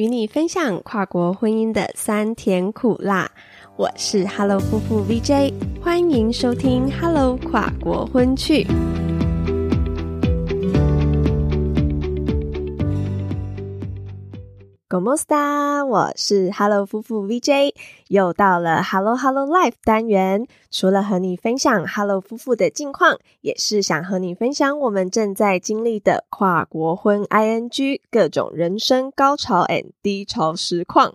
与你分享跨国婚姻的酸甜苦辣。我是 Hello 夫妇 VJ，欢迎收听 Hello 跨国婚趣。Como sta？我是 Hello 夫妇 VJ，又到了 Hello Hello Life 单元。除了和你分享 Hello 夫妇的近况，也是想和你分享我们正在经历的跨国婚 ING 各种人生高潮 and 低潮实况。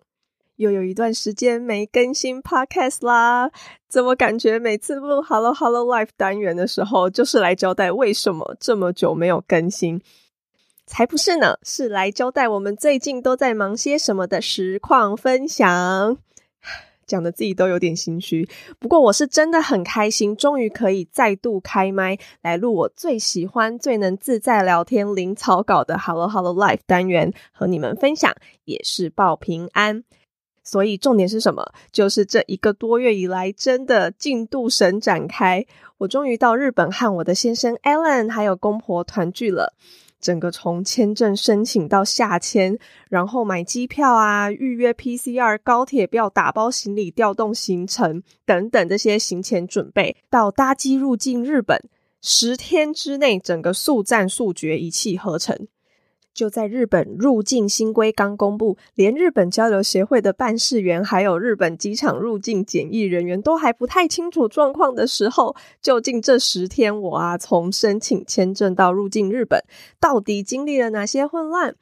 又有一段时间没更新 Podcast 啦，怎么感觉每次录 Hello Hello Life 单元的时候，就是来交代为什么这么久没有更新？才不是呢，是来交代我们最近都在忙些什么的实况分享。讲的自己都有点心虚，不过我是真的很开心，终于可以再度开麦来录我最喜欢、最能自在聊天、零草稿的 Hello Hello Life 单元，和你们分享，也是报平安。所以重点是什么？就是这一个多月以来，真的进度神展开，我终于到日本和我的先生 Alan 还有公婆团聚了。整个从签证申请到下签，然后买机票啊、预约 PCR、高铁票、打包行李、调动行程等等这些行前准备，到搭机入境日本，十天之内整个速战速决，一气呵成。就在日本入境新规刚公布，连日本交流协会的办事员，还有日本机场入境检疫人员都还不太清楚状况的时候，究竟这十天我啊，从申请签证到入境日本，到底经历了哪些混乱？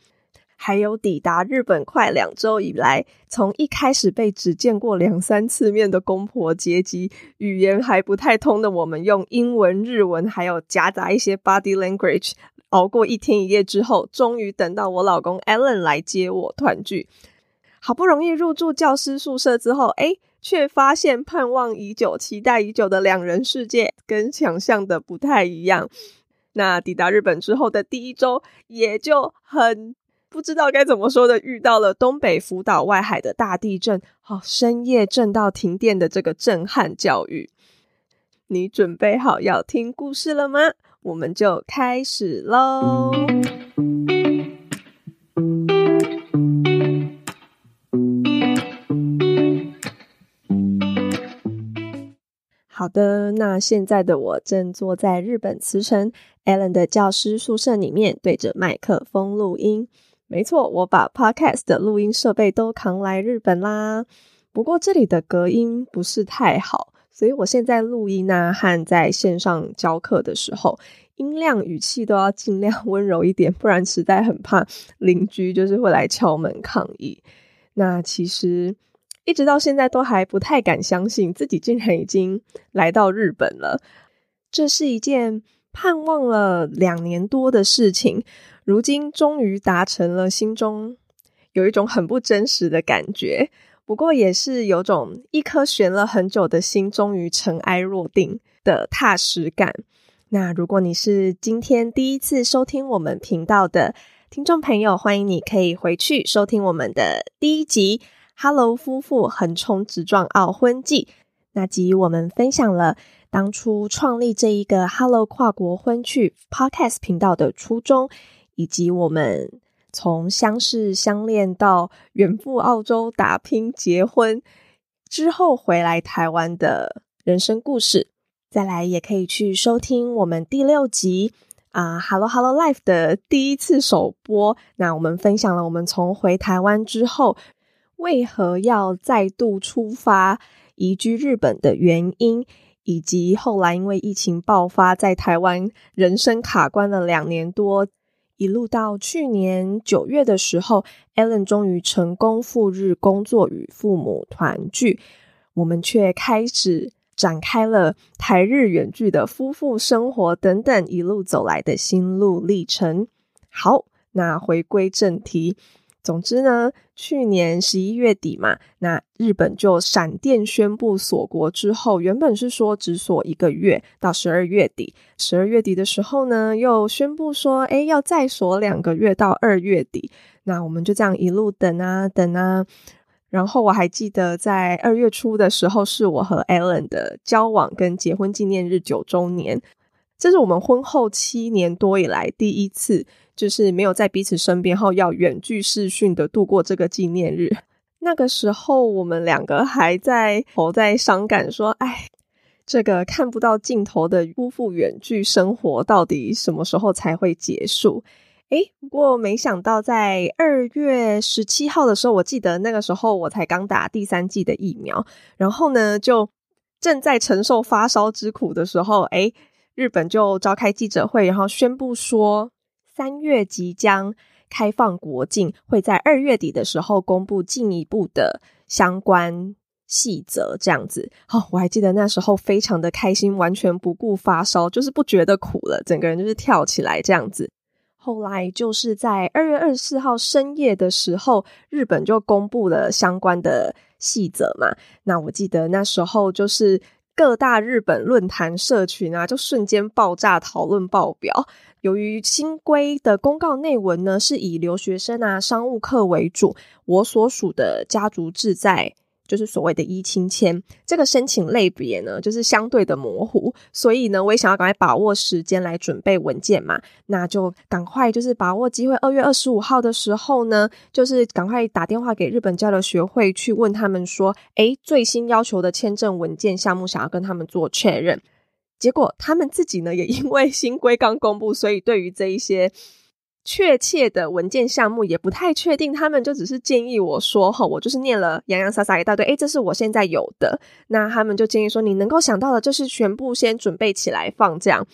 还有抵达日本快两周以来，从一开始被只见过两三次面的公婆接机，语言还不太通的我们，用英文、日文，还有夹杂一些 body language。熬过一天一夜之后，终于等到我老公 Alan 来接我团聚。好不容易入住教师宿舍之后，哎，却发现盼望已久、期待已久的两人世界跟想象的不太一样。那抵达日本之后的第一周，也就很不知道该怎么说的，遇到了东北福岛外海的大地震，好深夜震到停电的这个震撼教育。你准备好要听故事了吗？我们就开始喽。好的，那现在的我正坐在日本慈城 Allen 的教师宿舍里面，对着麦克风录音。没错，我把 Podcast 的录音设备都扛来日本啦。不过这里的隔音不是太好。所以我现在录音啊，和在线上教课的时候，音量、语气都要尽量 温柔一点，不然实在很怕邻居就是会来敲门抗议。那其实一直到现在都还不太敢相信自己竟然已经来到日本了，这是一件盼望了两年多的事情，如今终于达成了，心中有一种很不真实的感觉。不过也是有种一颗悬了很久的心终于尘埃落定的踏实感。那如果你是今天第一次收听我们频道的听众朋友，欢迎你可以回去收听我们的第一集《Hello 夫妇横冲直撞奥婚记》。那集我们分享了当初创立这一个 Hello 跨国婚趣 Podcast 频道的初衷，以及我们。从相识相恋到远赴澳洲打拼结婚之后回来台湾的人生故事，再来也可以去收听我们第六集啊，Hello Hello Life 的第一次首播。那我们分享了我们从回台湾之后为何要再度出发移居日本的原因，以及后来因为疫情爆发在台湾人生卡关了两年多。一路到去年九月的时候，Allen 终于成功赴日工作与父母团聚，我们却开始展开了台日远距的夫妇生活等等一路走来的心路历程。好，那回归正题。总之呢，去年十一月底嘛，那日本就闪电宣布锁国之后，原本是说只锁一个月到十二月底，十二月底的时候呢，又宣布说，哎，要再锁两个月到二月底。那我们就这样一路等啊等啊，然后我还记得在二月初的时候，是我和 Allen 的交往跟结婚纪念日九周年。这是我们婚后七年多以来第一次就是没有在彼此身边后，要远距视讯的度过这个纪念日。那个时候，我们两个还在活在伤感，说：“哎，这个看不到尽头的夫妇远距生活，到底什么时候才会结束？”哎，不过没想到，在二月十七号的时候，我记得那个时候我才刚打第三剂的疫苗，然后呢，就正在承受发烧之苦的时候，哎，日本就召开记者会，然后宣布说。三月即将开放国境，会在二月底的时候公布进一步的相关细则。这样子，哦，我还记得那时候非常的开心，完全不顾发烧，就是不觉得苦了，整个人就是跳起来这样子。后来就是在二月二十四号深夜的时候，日本就公布了相关的细则嘛。那我记得那时候就是各大日本论坛社群啊，就瞬间爆炸讨论爆表。由于新规的公告内文呢，是以留学生啊、商务客为主，我所属的家族志在就是所谓的一亲签，这个申请类别呢，就是相对的模糊，所以呢，我也想要赶快把握时间来准备文件嘛，那就赶快就是把握机会，二月二十五号的时候呢，就是赶快打电话给日本交流学会去问他们说，诶，最新要求的签证文件项目，想要跟他们做确认。结果他们自己呢，也因为新规刚公布，所以对于这一些确切的文件项目也不太确定。他们就只是建议我说：“哈，我就是念了洋洋洒洒一大堆，诶，这是我现在有的。”那他们就建议说：“你能够想到的，就是全部先准备起来放。”这样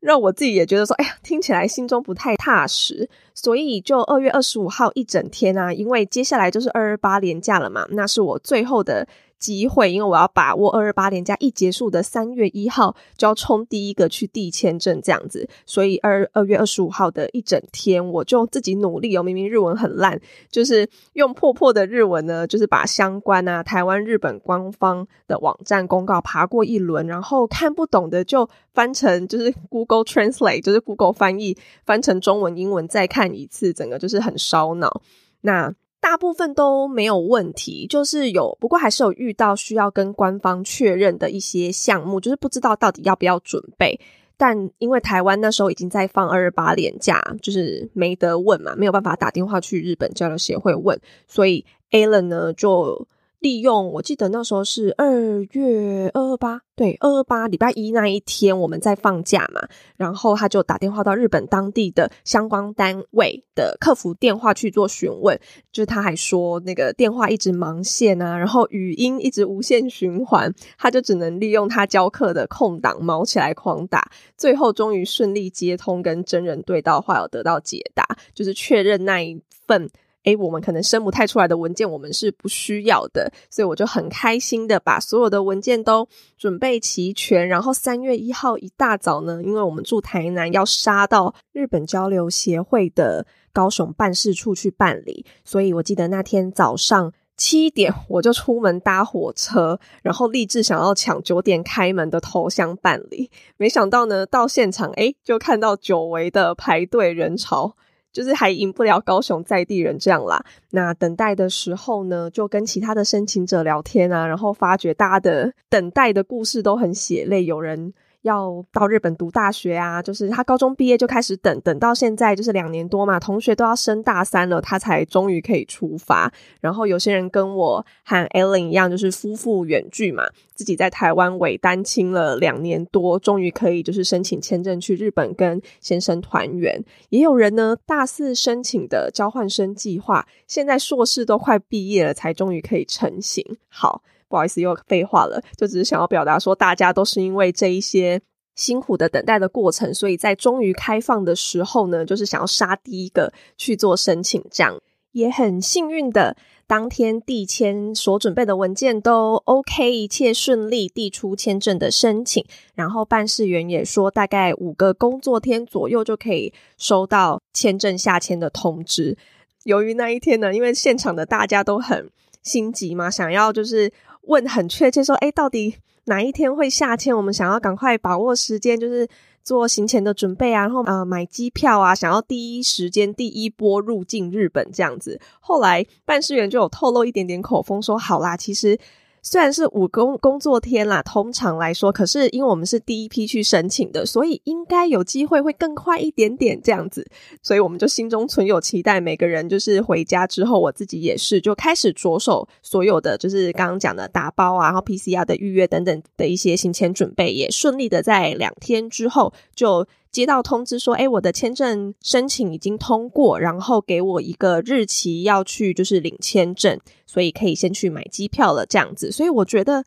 让我自己也觉得说：“哎呀，听起来心中不太踏实。”所以就二月二十五号一整天啊，因为接下来就是二二八连假了嘛，那是我最后的。机会，因为我要把握二二八年假一结束的三月一号就要冲第一个去递签证这样子，所以二二月二十五号的一整天，我就自己努力哦。明明日文很烂，就是用破破的日文呢，就是把相关啊台湾日本官方的网站公告爬过一轮，然后看不懂的就翻成就是 Google Translate，就是 Google 翻译翻成中文英文再看一次，整个就是很烧脑。那。大部分都没有问题，就是有，不过还是有遇到需要跟官方确认的一些项目，就是不知道到底要不要准备。但因为台湾那时候已经在放二二八年假，就是没得问嘛，没有办法打电话去日本交流协会问，所以 Alan 呢就。利用我记得那时候是二月二二八，对，二二八礼拜一那一天我们在放假嘛，然后他就打电话到日本当地的相关单位的客服电话去做询问，就是他还说那个电话一直忙线啊，然后语音一直无限循环，他就只能利用他教课的空档毛起来狂打，最后终于顺利接通跟真人对到话，有得到解答，就是确认那一份。诶，我们可能生不太出来的文件，我们是不需要的，所以我就很开心的把所有的文件都准备齐全。然后三月一号一大早呢，因为我们住台南，要杀到日本交流协会的高雄办事处去办理，所以我记得那天早上七点我就出门搭火车，然后立志想要抢九点开门的头箱办理。没想到呢，到现场诶，就看到久违的排队人潮。就是还赢不了高雄在地人这样啦。那等待的时候呢，就跟其他的申请者聊天啊，然后发觉大家的等待的故事都很血泪，有人。要到日本读大学啊，就是他高中毕业就开始等，等到现在就是两年多嘛，同学都要升大三了，他才终于可以出发。然后有些人跟我和 Ellen 一样，就是夫妇远距嘛，自己在台湾伪单亲了两年多，终于可以就是申请签证去日本跟先生团圆。也有人呢，大四申请的交换生计划，现在硕士都快毕业了，才终于可以成型。好。不好意思，又废话了，就只是想要表达说，大家都是因为这一些辛苦的等待的过程，所以在终于开放的时候呢，就是想要杀第一个去做申请，这样也很幸运的，当天递签所准备的文件都 OK，一切顺利，递出签证的申请，然后办事员也说，大概五个工作天左右就可以收到签证下签的通知。由于那一天呢，因为现场的大家都很心急嘛，想要就是。问很确切说，哎，到底哪一天会下签？我们想要赶快把握时间，就是做行前的准备啊，然后啊买机票啊，想要第一时间第一波入境日本这样子。后来办事员就有透露一点点口风，说好啦，其实虽然是五工工作天啦，通常来说，可是因为我们是第一批去申请的，所以应该有机会会更快一点点这样子，所以我们就心中存有期待。每个人就是回家之后，我自己也是就开始着手所有的，就是刚刚讲的打包啊，然后 PCR 的预约等等的一些行前准备，也顺利的在两天之后就。接到通知说，哎，我的签证申请已经通过，然后给我一个日期要去就是领签证，所以可以先去买机票了，这样子。所以我觉得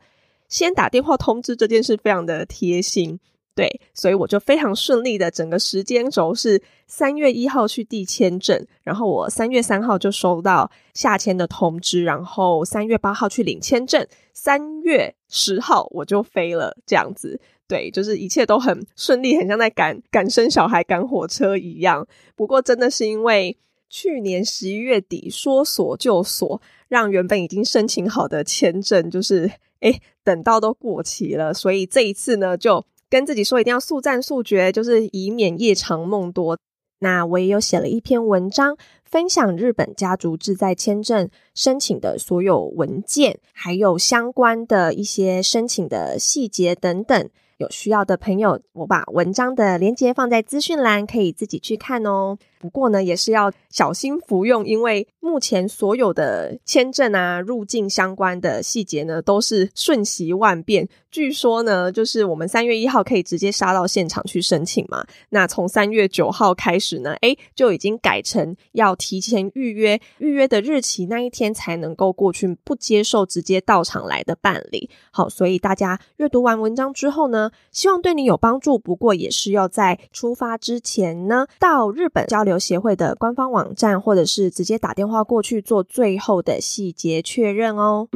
先打电话通知这件事非常的贴心，对，所以我就非常顺利的整个时间轴是三月一号去递签证，然后我三月三号就收到下签的通知，然后三月八号去领签证，三月十号我就飞了，这样子。对，就是一切都很顺利，很像在赶赶生小孩、赶火车一样。不过，真的是因为去年十一月底说锁就锁，让原本已经申请好的签证，就是哎，等到都过期了。所以这一次呢，就跟自己说一定要速战速决，就是以免夜长梦多。那我也有写了一篇文章，分享日本家族志在签证申请的所有文件，还有相关的一些申请的细节等等。有需要的朋友，我把文章的链接放在资讯栏，可以自己去看哦。不过呢，也是要小心服用，因为目前所有的签证啊、入境相关的细节呢，都是瞬息万变。据说呢，就是我们三月一号可以直接杀到现场去申请嘛。那从三月九号开始呢，诶，就已经改成要提前预约，预约的日期那一天才能够过去，不接受直接到场来的办理。好，所以大家阅读完文章之后呢，希望对你有帮助。不过也是要在出发之前呢，到日本交流。协会的官方网站，或者是直接打电话过去做最后的细节确认哦。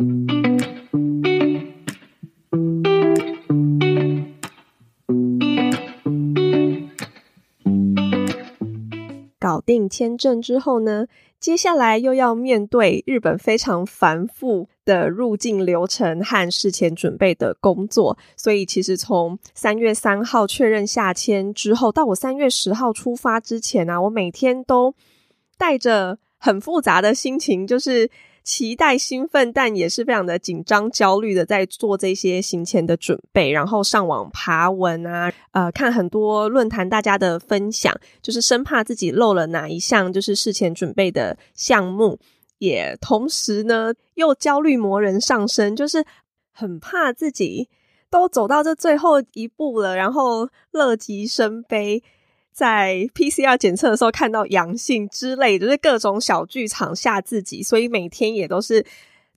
搞定签证之后呢，接下来又要面对日本非常繁复的入境流程和事前准备的工作。所以，其实从三月三号确认下签之后，到我三月十号出发之前啊，我每天都带着很复杂的心情，就是。期待、兴奋，但也是非常的紧张、焦虑的，在做这些行前的准备，然后上网爬文啊，呃，看很多论坛大家的分享，就是生怕自己漏了哪一项，就是事前准备的项目，也同时呢，又焦虑魔人上身，就是很怕自己都走到这最后一步了，然后乐极生悲。在 PCR 检测的时候看到阳性之类，就是各种小剧场吓自己，所以每天也都是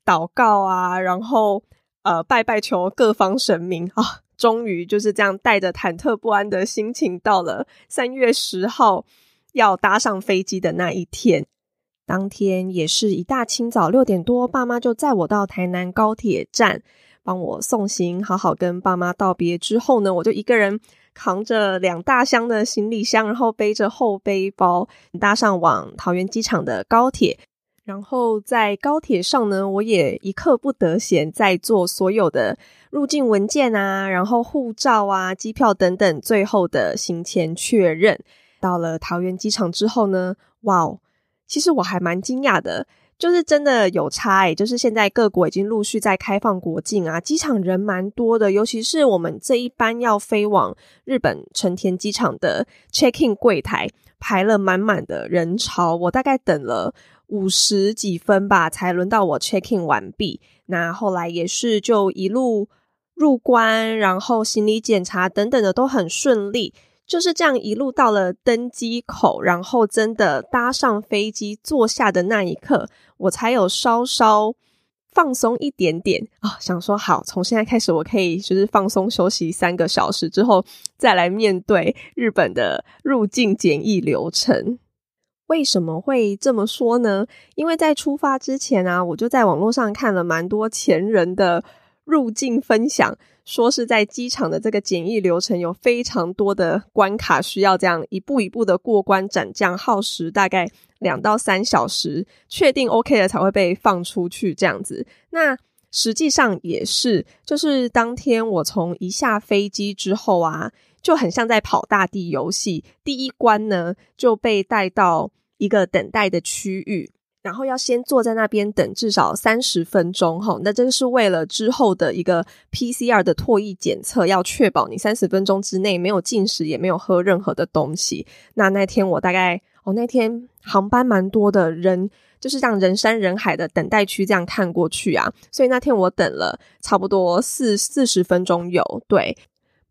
祷告啊，然后呃拜拜求各方神明啊，终于就是这样带着忐忑不安的心情，到了三月十号要搭上飞机的那一天。当天也是一大清早六点多，爸妈就载我到台南高铁站帮我送行，好好跟爸妈道别之后呢，我就一个人。扛着两大箱的行李箱，然后背着后背包，搭上往桃园机场的高铁。然后在高铁上呢，我也一刻不得闲，在做所有的入境文件啊，然后护照啊、机票等等，最后的行前确认。到了桃园机场之后呢，哇哦，其实我还蛮惊讶的。就是真的有差诶，就是现在各国已经陆续在开放国境啊，机场人蛮多的，尤其是我们这一班要飞往日本成田机场的 check in 柜台排了满满的人潮，我大概等了五十几分吧，才轮到我 check in 完毕。那后来也是就一路入关，然后行李检查等等的都很顺利。就是这样一路到了登机口，然后真的搭上飞机坐下的那一刻，我才有稍稍放松一点点啊，想说好，从现在开始我可以就是放松休息三个小时之后，再来面对日本的入境检疫流程。为什么会这么说呢？因为在出发之前啊，我就在网络上看了蛮多前人的入境分享。说是在机场的这个检疫流程有非常多的关卡，需要这样一步一步的过关斩将，耗时大概两到三小时，确定 OK 了才会被放出去这样子。那实际上也是，就是当天我从一下飞机之后啊，就很像在跑大地游戏。第一关呢就被带到一个等待的区域。然后要先坐在那边等至少三十分钟，哈，那这是为了之后的一个 PCR 的唾液检测，要确保你三十分钟之内没有进食，也没有喝任何的东西。那那天我大概，哦，那天航班蛮多的人，就是让人山人海的等待区这样看过去啊，所以那天我等了差不多四四十分钟有，对。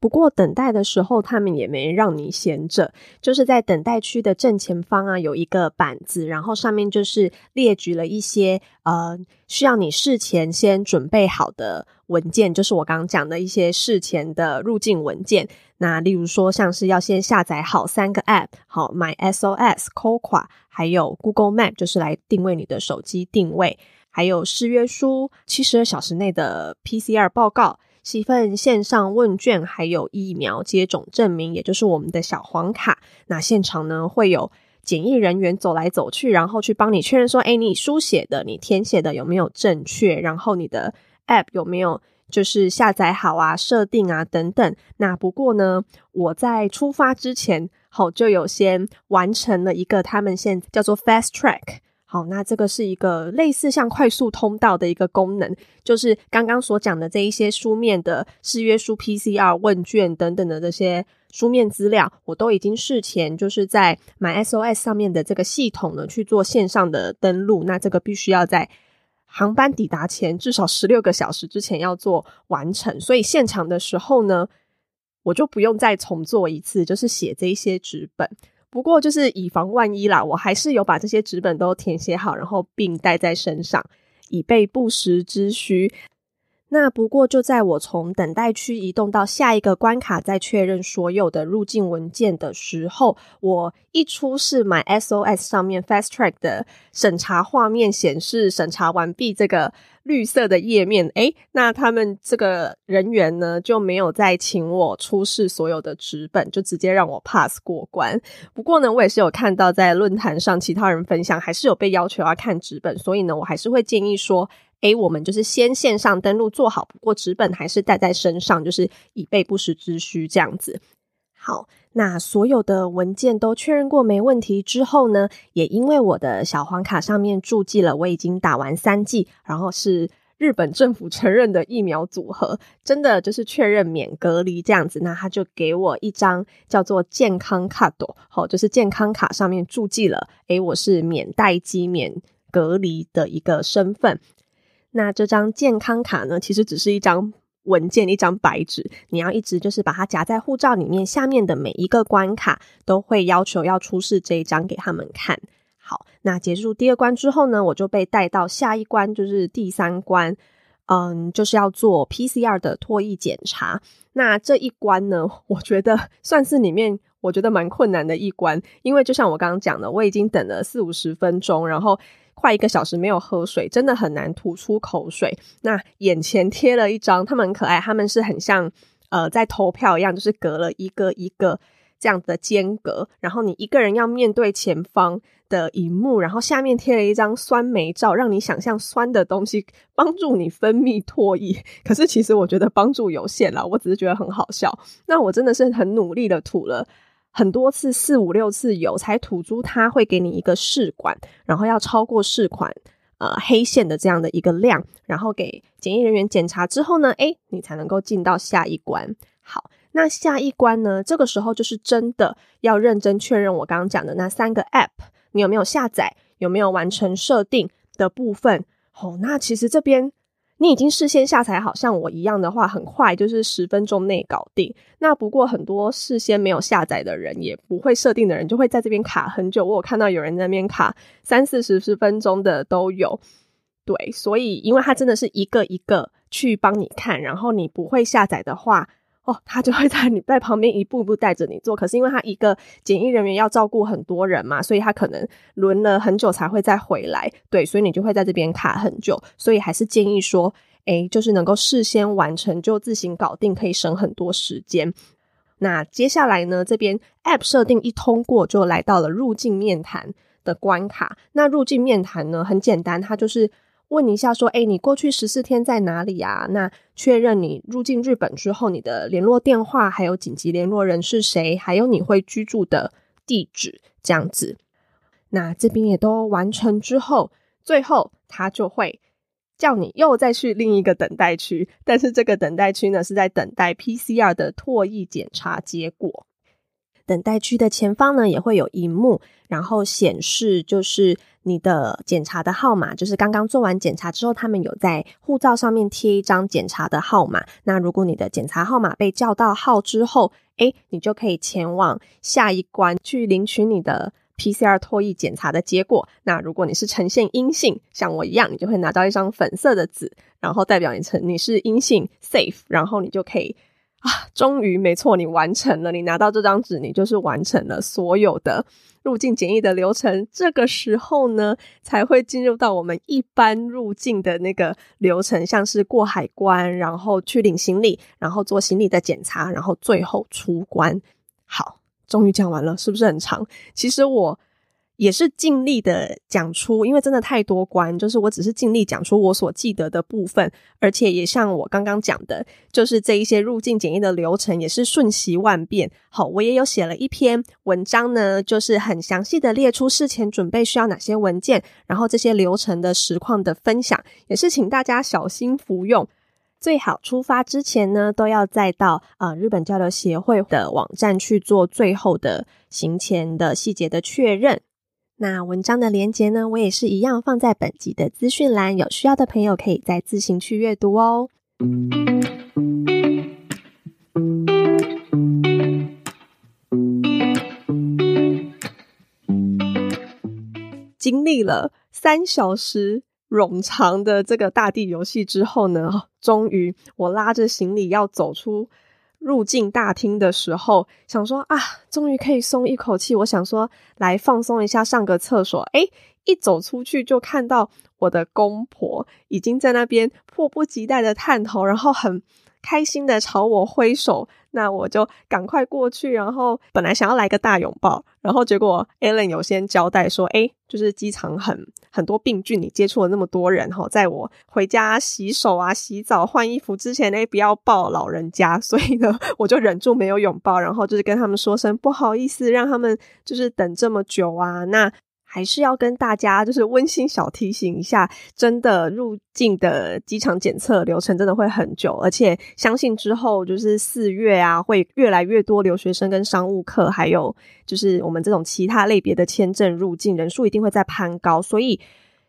不过等待的时候，他们也没让你闲着，就是在等待区的正前方啊，有一个板子，然后上面就是列举了一些呃需要你事前先准备好的文件，就是我刚刚讲的一些事前的入境文件。那例如说，像是要先下载好三个 App，好买 SOS、Coqua，还有 Google Map，就是来定位你的手机定位，还有誓约书、七十二小时内的 PCR 报告。一份线上问卷，还有疫苗接种证明，也就是我们的小黄卡。那现场呢会有检疫人员走来走去，然后去帮你确认说：哎，你书写的、你填写的有没有正确？然后你的 App 有没有就是下载好啊、设定啊等等。那不过呢，我在出发之前，好就有先完成了一个他们现叫做 Fast Track。好，那这个是一个类似像快速通道的一个功能，就是刚刚所讲的这一些书面的誓约书、PCR 问卷等等的这些书面资料，我都已经事前就是在买 SOS 上面的这个系统呢去做线上的登录。那这个必须要在航班抵达前至少十六个小时之前要做完成，所以现场的时候呢，我就不用再重做一次，就是写这一些纸本。不过就是以防万一啦，我还是有把这些纸本都填写好，然后并带在身上，以备不时之需。那不过就在我从等待区移动到下一个关卡，再确认所有的入境文件的时候，我一出示 My SOS 上面 Fast Track 的审查画面显示审查完毕这个绿色的页面，诶，那他们这个人员呢就没有再请我出示所有的纸本，就直接让我 pass 过关。不过呢，我也是有看到在论坛上其他人分享，还是有被要求要看纸本，所以呢，我还是会建议说。诶，我们就是先线上登录做好，不过纸本还是带在身上，就是以备不时之需这样子。好，那所有的文件都确认过没问题之后呢，也因为我的小黄卡上面注记了我已经打完三剂，然后是日本政府承认的疫苗组合，真的就是确认免隔离这样子，那他就给我一张叫做健康卡朵，好，就是健康卡上面注记了，诶，我是免待机、免隔离的一个身份。那这张健康卡呢，其实只是一张文件，一张白纸。你要一直就是把它夹在护照里面，下面的每一个关卡都会要求要出示这一张给他们看。好，那结束第二关之后呢，我就被带到下一关，就是第三关，嗯，就是要做 PCR 的唾液检查。那这一关呢，我觉得算是里面我觉得蛮困难的一关，因为就像我刚刚讲的，我已经等了四五十分钟，然后。快一个小时没有喝水，真的很难吐出口水。那眼前贴了一张，他们很可爱，他们是很像呃在投票一样，就是隔了一个一个这样的间隔，然后你一个人要面对前方的荧幕，然后下面贴了一张酸梅照，让你想象酸的东西帮助你分泌唾液。可是其实我觉得帮助有限了，我只是觉得很好笑。那我真的是很努力的吐了。很多次四五六次有才吐出，他会给你一个试管，然后要超过试管呃黑线的这样的一个量，然后给检疫人员检查之后呢，诶，你才能够进到下一关。好，那下一关呢，这个时候就是真的要认真确认我刚刚讲的那三个 App，你有没有下载，有没有完成设定的部分。好，那其实这边。你已经事先下载，好像我一样的话，很快就是十分钟内搞定。那不过很多事先没有下载的人，也不会设定的人，就会在这边卡很久。我有看到有人在那边卡三四十十分钟的都有。对，所以因为它真的是一个一个去帮你看，然后你不会下载的话。哦，他就会在你在旁边一步一步带着你做，可是因为他一个检疫人员要照顾很多人嘛，所以他可能轮了很久才会再回来。对，所以你就会在这边卡很久。所以还是建议说，哎，就是能够事先完成就自行搞定，可以省很多时间。那接下来呢，这边 App 设定一通过，就来到了入境面谈的关卡。那入境面谈呢，很简单，它就是。问你一下，说，哎，你过去十四天在哪里啊？那确认你入境日本之后，你的联络电话，还有紧急联络人是谁，还有你会居住的地址，这样子。那这边也都完成之后，最后他就会叫你又再去另一个等待区，但是这个等待区呢是在等待 PCR 的唾液检查结果。等待区的前方呢也会有荧幕，然后显示就是你的检查的号码，就是刚刚做完检查之后，他们有在护照上面贴一张检查的号码。那如果你的检查号码被叫到号之后，诶，你就可以前往下一关去领取你的 PCR 唾液检查的结果。那如果你是呈现阴性，像我一样，你就会拿到一张粉色的纸，然后代表你成你是阴性 safe，然后你就可以。啊，终于没错，你完成了，你拿到这张纸，你就是完成了所有的入境检疫的流程。这个时候呢，才会进入到我们一般入境的那个流程，像是过海关，然后去领行李，然后做行李的检查，然后最后出关。好，终于讲完了，是不是很长？其实我。也是尽力的讲出，因为真的太多关，就是我只是尽力讲出我所记得的部分，而且也像我刚刚讲的，就是这一些入境检疫的流程也是瞬息万变。好，我也有写了一篇文章呢，就是很详细的列出事前准备需要哪些文件，然后这些流程的实况的分享，也是请大家小心服用，最好出发之前呢，都要再到呃日本交流协会的网站去做最后的行前的细节的确认。那文章的连接呢？我也是一样放在本集的资讯栏，有需要的朋友可以再自行去阅读哦。经历了三小时冗长的这个大地游戏之后呢，终于我拉着行李要走出。入境大厅的时候，想说啊，终于可以松一口气。我想说来放松一下，上个厕所。诶，一走出去就看到我的公婆已经在那边迫不及待的探头，然后很。开心的朝我挥手，那我就赶快过去。然后本来想要来个大拥抱，然后结果 Alan 有先交代说：“哎，就是机场很很多病菌，你接触了那么多人哈，在我回家洗手啊、洗澡、换衣服之前，哎，不要抱老人家。”所以呢，我就忍住没有拥抱，然后就是跟他们说声不好意思，让他们就是等这么久啊。那。还是要跟大家就是温馨小提醒一下，真的入境的机场检测流程真的会很久，而且相信之后就是四月啊，会越来越多留学生跟商务客，还有就是我们这种其他类别的签证入境人数一定会在攀高，所以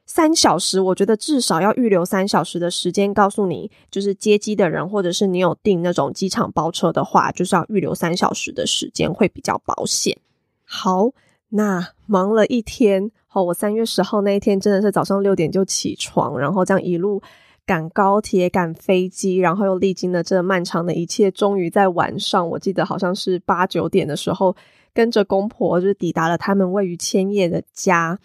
三小时，我觉得至少要预留三小时的时间，告诉你就是接机的人，或者是你有订那种机场包车的话，就是要预留三小时的时间会比较保险。好。那忙了一天，哦，我三月十号那一天真的是早上六点就起床，然后这样一路赶高铁、赶飞机，然后又历经了这漫长的一切，终于在晚上，我记得好像是八九点的时候，跟着公婆就抵达了他们位于千叶的家。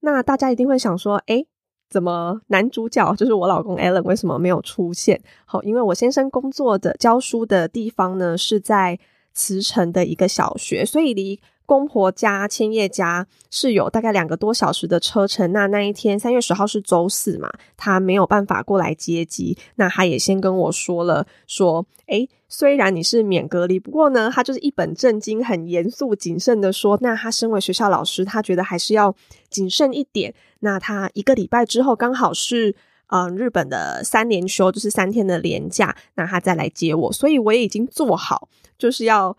那大家一定会想说，哎，怎么男主角就是我老公 Allen 为什么没有出现？好，因为我先生工作的教书的地方呢是在慈城的一个小学，所以离。公婆家千叶家是有大概两个多小时的车程。那那一天三月十号是周四嘛，他没有办法过来接机。那他也先跟我说了，说，诶，虽然你是免隔离，不过呢，他就是一本正经、很严肃、谨慎的说，那他身为学校老师，他觉得还是要谨慎一点。那他一个礼拜之后刚好是嗯日本的三连休，就是三天的连假，那他再来接我。所以我也已经做好，就是要。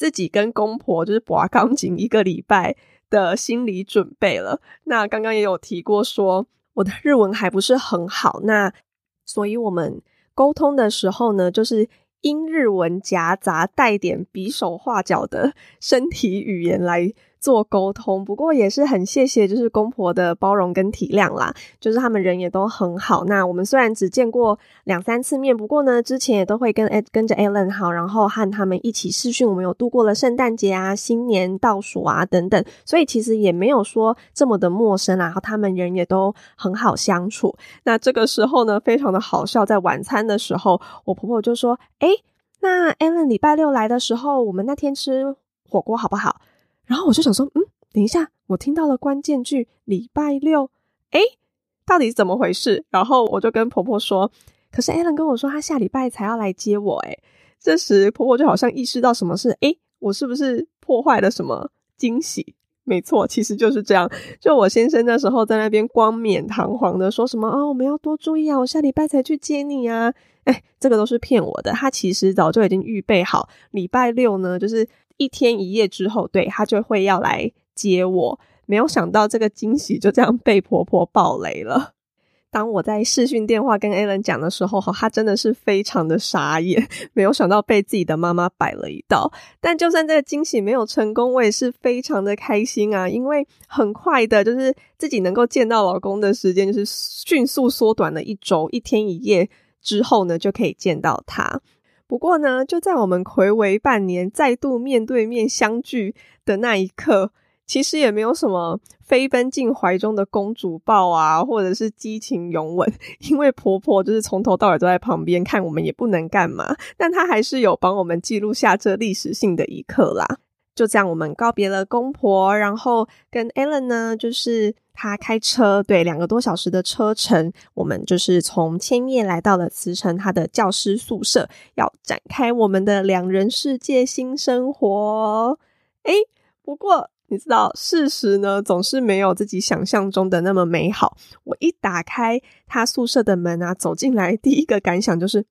自己跟公婆就是拔钢琴一个礼拜的心理准备了。那刚刚也有提过，说我的日文还不是很好，那所以我们沟通的时候呢，就是英日文夹杂带点比手画脚的身体语言来。做沟通，不过也是很谢谢，就是公婆的包容跟体谅啦。就是他们人也都很好。那我们虽然只见过两三次面，不过呢，之前也都会跟跟着 Alan 好，然后和他们一起视讯。我们有度过了圣诞节啊、新年倒数啊等等，所以其实也没有说这么的陌生啊。然后他们人也都很好相处。那这个时候呢，非常的好笑，在晚餐的时候，我婆婆就说：“哎，那 Alan 礼拜六来的时候，我们那天吃火锅好不好？”然后我就想说，嗯，等一下，我听到了关键句“礼拜六”，哎，到底是怎么回事？然后我就跟婆婆说，可是 Alan 跟我说他下礼拜才要来接我，哎，这时婆婆就好像意识到什么事，哎，我是不是破坏了什么惊喜？没错，其实就是这样。就我先生那时候在那边光冕堂皇的说什么哦，我们要多注意啊，我下礼拜才去接你啊。哎，这个都是骗我的。他其实早就已经预备好，礼拜六呢，就是一天一夜之后，对他就会要来接我。没有想到这个惊喜就这样被婆婆爆雷了。当我在视讯电话跟 Alan 讲的时候，哈，他真的是非常的傻眼，没有想到被自己的妈妈摆了一道。但就算这个惊喜没有成功，我也是非常的开心啊，因为很快的，就是自己能够见到老公的时间，就是迅速缩短了一周，一天一夜之后呢，就可以见到他。不过呢，就在我们暌违半年，再度面对面相聚的那一刻。其实也没有什么飞奔进怀中的公主抱啊，或者是激情拥吻，因为婆婆就是从头到尾都在旁边看，我们也不能干嘛。但她还是有帮我们记录下这历史性的一刻啦。就这样，我们告别了公婆，然后跟 Ellen 呢，就是他开车，对两个多小时的车程，我们就是从千叶来到了慈城他的教师宿舍，要展开我们的两人世界新生活。诶不过。你知道，事实呢总是没有自己想象中的那么美好。我一打开他宿舍的门啊，走进来，第一个感想就是，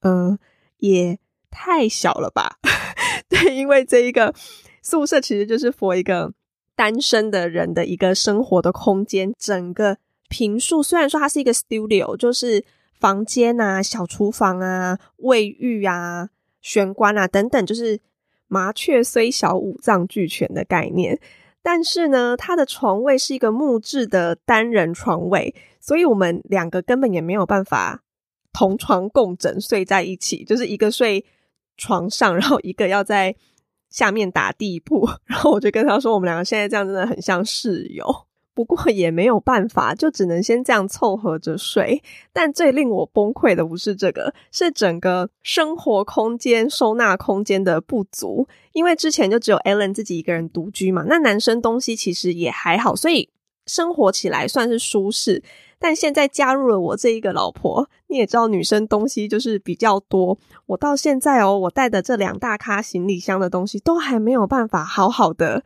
嗯，也太小了吧？对，因为这一个宿舍其实就是 for 一个单身的人的一个生活的空间。整个平数虽然说它是一个 studio，就是房间啊、小厨房啊、卫浴啊、玄关啊等等，就是。麻雀虽小，五脏俱全的概念，但是呢，它的床位是一个木质的单人床位，所以我们两个根本也没有办法同床共枕睡在一起，就是一个睡床上，然后一个要在下面打地铺，然后我就跟他说，我们两个现在这样真的很像室友。不过也没有办法，就只能先这样凑合着睡。但最令我崩溃的不是这个，是整个生活空间、收纳空间的不足。因为之前就只有 Ellen 自己一个人独居嘛，那男生东西其实也还好，所以生活起来算是舒适。但现在加入了我这一个老婆，你也知道，女生东西就是比较多。我到现在哦，我带的这两大咖行李箱的东西，都还没有办法好好的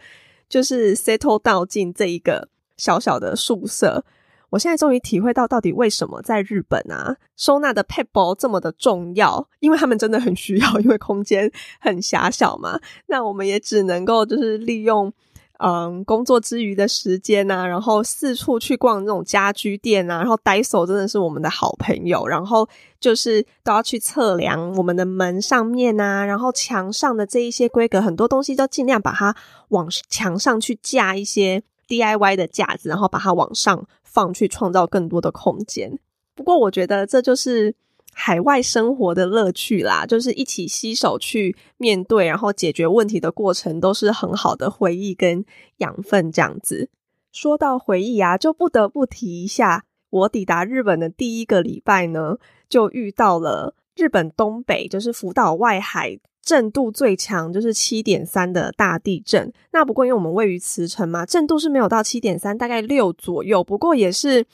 就是 settle 到进这一个。小小的宿舍，我现在终于体会到到底为什么在日本啊，收纳的 p a p e 这么的重要，因为他们真的很需要，因为空间很狭小嘛。那我们也只能够就是利用。嗯，工作之余的时间呐，然后四处去逛那种家居店啊，然后 Daiso 真的是我们的好朋友，然后就是都要去测量我们的门上面啊，然后墙上的这一些规格，很多东西都尽量把它往墙上去架一些。DIY 的架子，然后把它往上放，去创造更多的空间。不过，我觉得这就是海外生活的乐趣啦，就是一起携手去面对，然后解决问题的过程，都是很好的回忆跟养分。这样子说到回忆啊，就不得不提一下，我抵达日本的第一个礼拜呢，就遇到了日本东北，就是福岛外海。震度最强就是七点三的大地震。那不过因为我们位于茨城嘛，震度是没有到七点三，大概六左右。不过也是。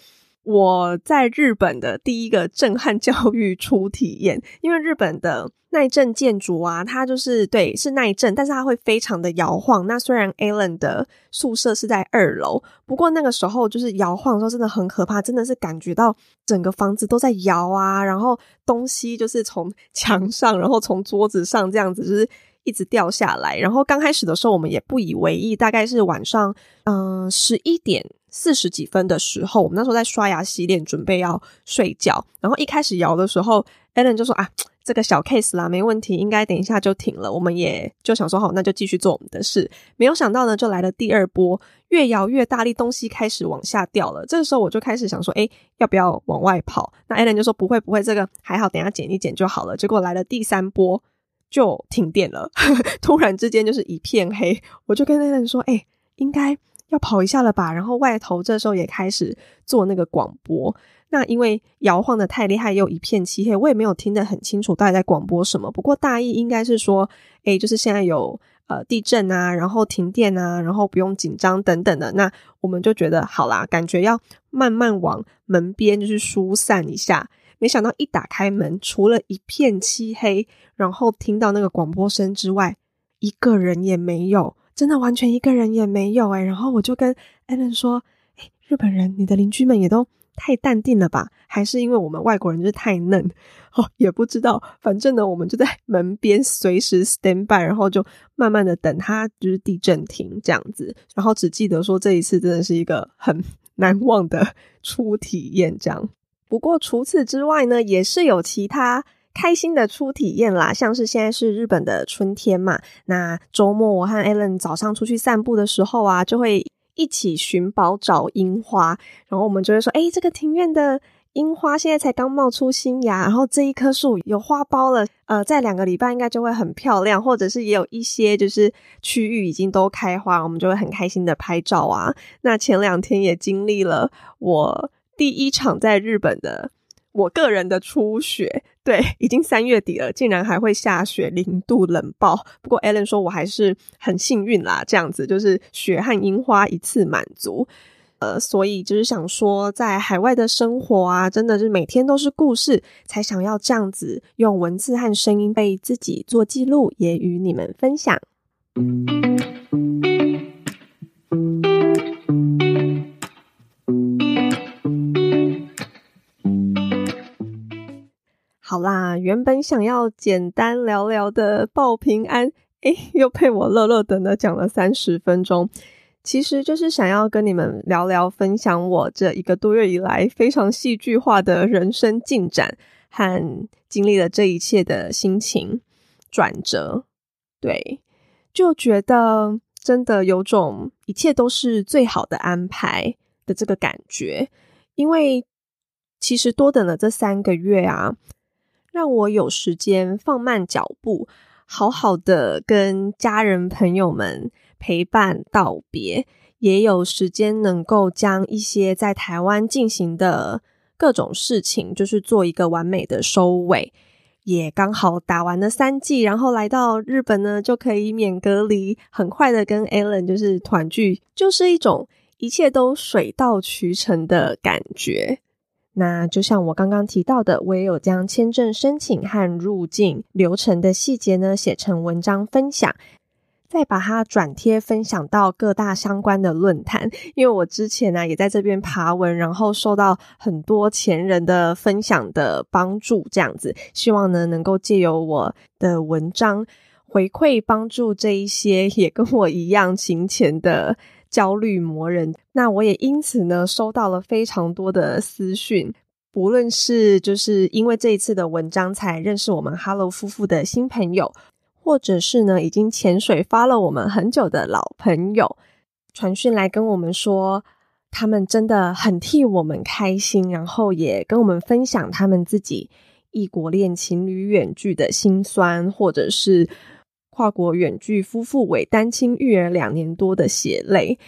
我在日本的第一个震撼教育初体验，因为日本的耐震建筑啊，它就是对是耐震，但是它会非常的摇晃。那虽然 Alan 的宿舍是在二楼，不过那个时候就是摇晃的时候真的很可怕，真的是感觉到整个房子都在摇啊，然后东西就是从墙上，然后从桌子上这样子就是一直掉下来。然后刚开始的时候我们也不以为意，大概是晚上嗯十一点。四十几分的时候，我们那时候在刷牙洗脸，准备要睡觉。然后一开始摇的时候，Allen 就说：“啊，这个小 case 啦，没问题，应该等一下就停了。”我们也就想说：“好，那就继续做我们的事。”没有想到呢，就来了第二波，越摇越大力，东西开始往下掉了。这个时候我就开始想说：“哎，要不要往外跑？”那 Allen 就说：“不会，不会，这个还好，等下剪一剪就好了。”结果来了第三波，就停电了，突然之间就是一片黑。我就跟 Allen 说：“哎，应该。”要跑一下了吧，然后外头这时候也开始做那个广播。那因为摇晃的太厉害，又一片漆黑，我也没有听得很清楚到底在广播什么。不过大意应该是说，哎，就是现在有呃地震啊，然后停电啊，然后不用紧张等等的。那我们就觉得好啦，感觉要慢慢往门边就是疏散一下。没想到一打开门，除了一片漆黑，然后听到那个广播声之外，一个人也没有。真的完全一个人也没有诶然后我就跟 Allen 说：“诶日本人，你的邻居们也都太淡定了吧？还是因为我们外国人就是太嫩？哦，也不知道。反正呢，我们就在门边随时 stand by，然后就慢慢的等它就是地震停这样子。然后只记得说这一次真的是一个很难忘的初体验，这样。不过除此之外呢，也是有其他。”开心的初体验啦，像是现在是日本的春天嘛，那周末我和 Allen 早上出去散步的时候啊，就会一起寻宝找樱花，然后我们就会说，哎，这个庭院的樱花现在才刚冒出新芽，然后这一棵树有花苞了，呃，在两个礼拜应该就会很漂亮，或者是也有一些就是区域已经都开花，我们就会很开心的拍照啊。那前两天也经历了我第一场在日本的。我个人的初雪，对，已经三月底了，竟然还会下雪，零度冷爆。不过 Allen 说我还是很幸运啦，这样子就是雪和樱花一次满足。呃，所以就是想说，在海外的生活啊，真的是每天都是故事，才想要这样子用文字和声音被自己做记录，也与你们分享。啦，原本想要简单聊聊的报平安，诶，又被我乐乐等的讲了三十分钟。其实就是想要跟你们聊聊，分享我这一个多月以来非常戏剧化的人生进展和经历了这一切的心情转折。对，就觉得真的有种一切都是最好的安排的这个感觉，因为其实多等了这三个月啊。让我有时间放慢脚步，好好的跟家人朋友们陪伴道别，也有时间能够将一些在台湾进行的各种事情，就是做一个完美的收尾。也刚好打完了三季，然后来到日本呢，就可以免隔离，很快的跟 Alan 就是团聚，就是一种一切都水到渠成的感觉。那就像我刚刚提到的，我也有将签证申请和入境流程的细节呢写成文章分享，再把它转贴分享到各大相关的论坛。因为我之前呢也在这边爬文，然后受到很多前人的分享的帮助，这样子，希望呢能够借由我的文章回馈帮助这一些也跟我一样勤钱的。焦虑磨人，那我也因此呢收到了非常多的私讯，不论是就是因为这一次的文章才认识我们 Hello 夫妇的新朋友，或者是呢已经潜水发了我们很久的老朋友，传讯来跟我们说，他们真的很替我们开心，然后也跟我们分享他们自己异国恋情侣远距的辛酸，或者是。跨国远距夫妇为单亲育儿两年多的血泪，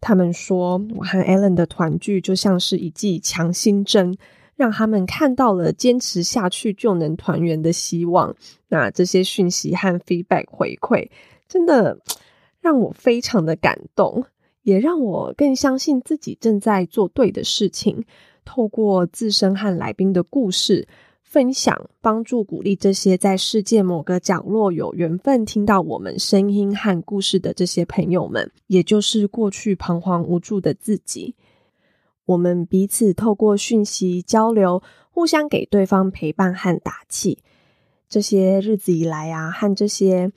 他们说我和 Allen 的团聚就像是一剂强心针，让他们看到了坚持下去就能团圆的希望。那这些讯息和 feedback 回馈，真的让我非常的感动，也让我更相信自己正在做对的事情。透过自身和来宾的故事。分享、帮助、鼓励这些在世界某个角落有缘分听到我们声音和故事的这些朋友们，也就是过去彷徨无助的自己。我们彼此透过讯息交流，互相给对方陪伴和打气。这些日子以来啊，和这些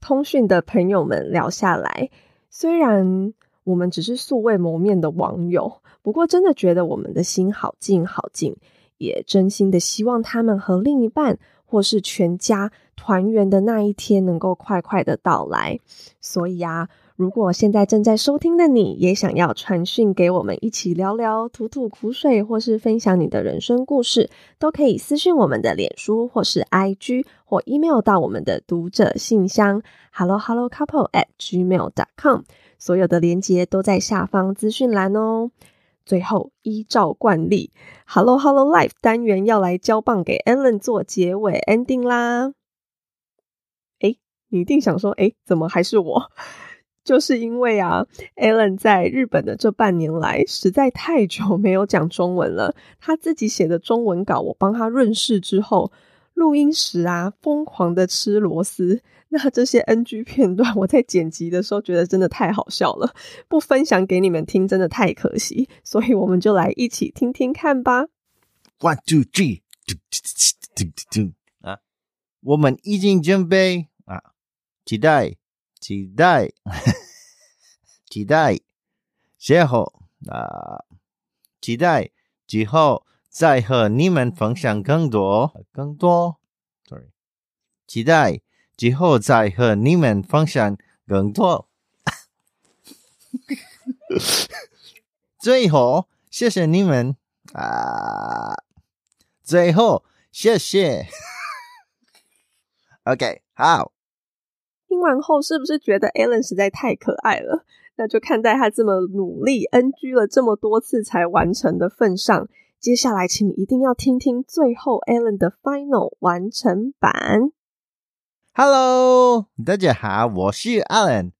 通讯的朋友们聊下来，虽然我们只是素未谋面的网友，不过真的觉得我们的心好近好近。也真心的希望他们和另一半或是全家团圆的那一天能够快快的到来。所以啊，如果现在正在收听的你也想要传讯给我们一起聊聊、吐吐苦水，或是分享你的人生故事，都可以私讯我们的脸书或是 IG 或 email 到我们的读者信箱 hello hello couple at gmail dot com。所有的连接都在下方资讯栏哦。最后，依照惯例，Hello Hello Life 单元要来交棒给 Allen 做结尾 ending 啦。诶，你一定想说，诶，怎么还是我？就是因为啊，Allen 在日本的这半年来，实在太久没有讲中文了。他自己写的中文稿，我帮他润饰之后，录音时啊，疯狂的吃螺丝。那这些 NG 片段，我在剪辑的时候觉得真的太好笑了，不分享给你们听，真的太可惜。所以我们就来一起听听看吧。One two three，啊，我们已经准备啊，期待，期待，期待，之后啊，期待之后再和你们分享更多，更多。Sorry，期待。之后再和你们分享更多。最后，谢谢你们啊！最后，谢谢。OK，好。听完后，是不是觉得 Alan 实在太可爱了？那就看在他这么努力，NG 了这么多次才完成的份上，接下来请一定要听听最后 Alan 的 Final 完成版。Hello，大家好，我是 Alan。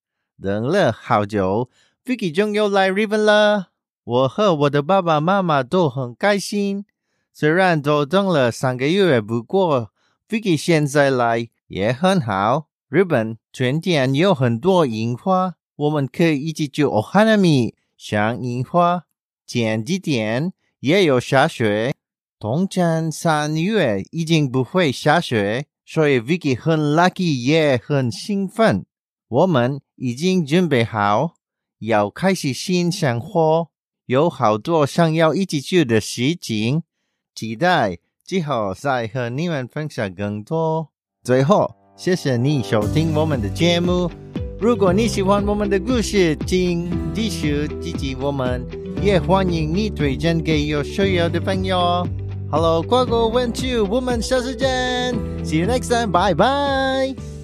等了好久，Vicky 终于来日本了。我和我的爸爸妈妈都很开心。虽然都等了三个月，不过 Vicky 现在来也很好。日本春天有很多樱花，我们可以一起去 Ohana 米赏樱花。前几天也有下雪，冬天三月已经不会下雪。所以 Vicky 很 lucky，也很兴奋。我们已经准备好要开始新生活，有好多想要一起做的事情，期待之后再和你们分享更多。最后，谢谢你收听我们的节目。如果你喜欢我们的故事，请继续支持我们，也欢迎你推荐给有需要的朋友。Hello，乖乖，went to woman，下次见，See you next time，bye bye。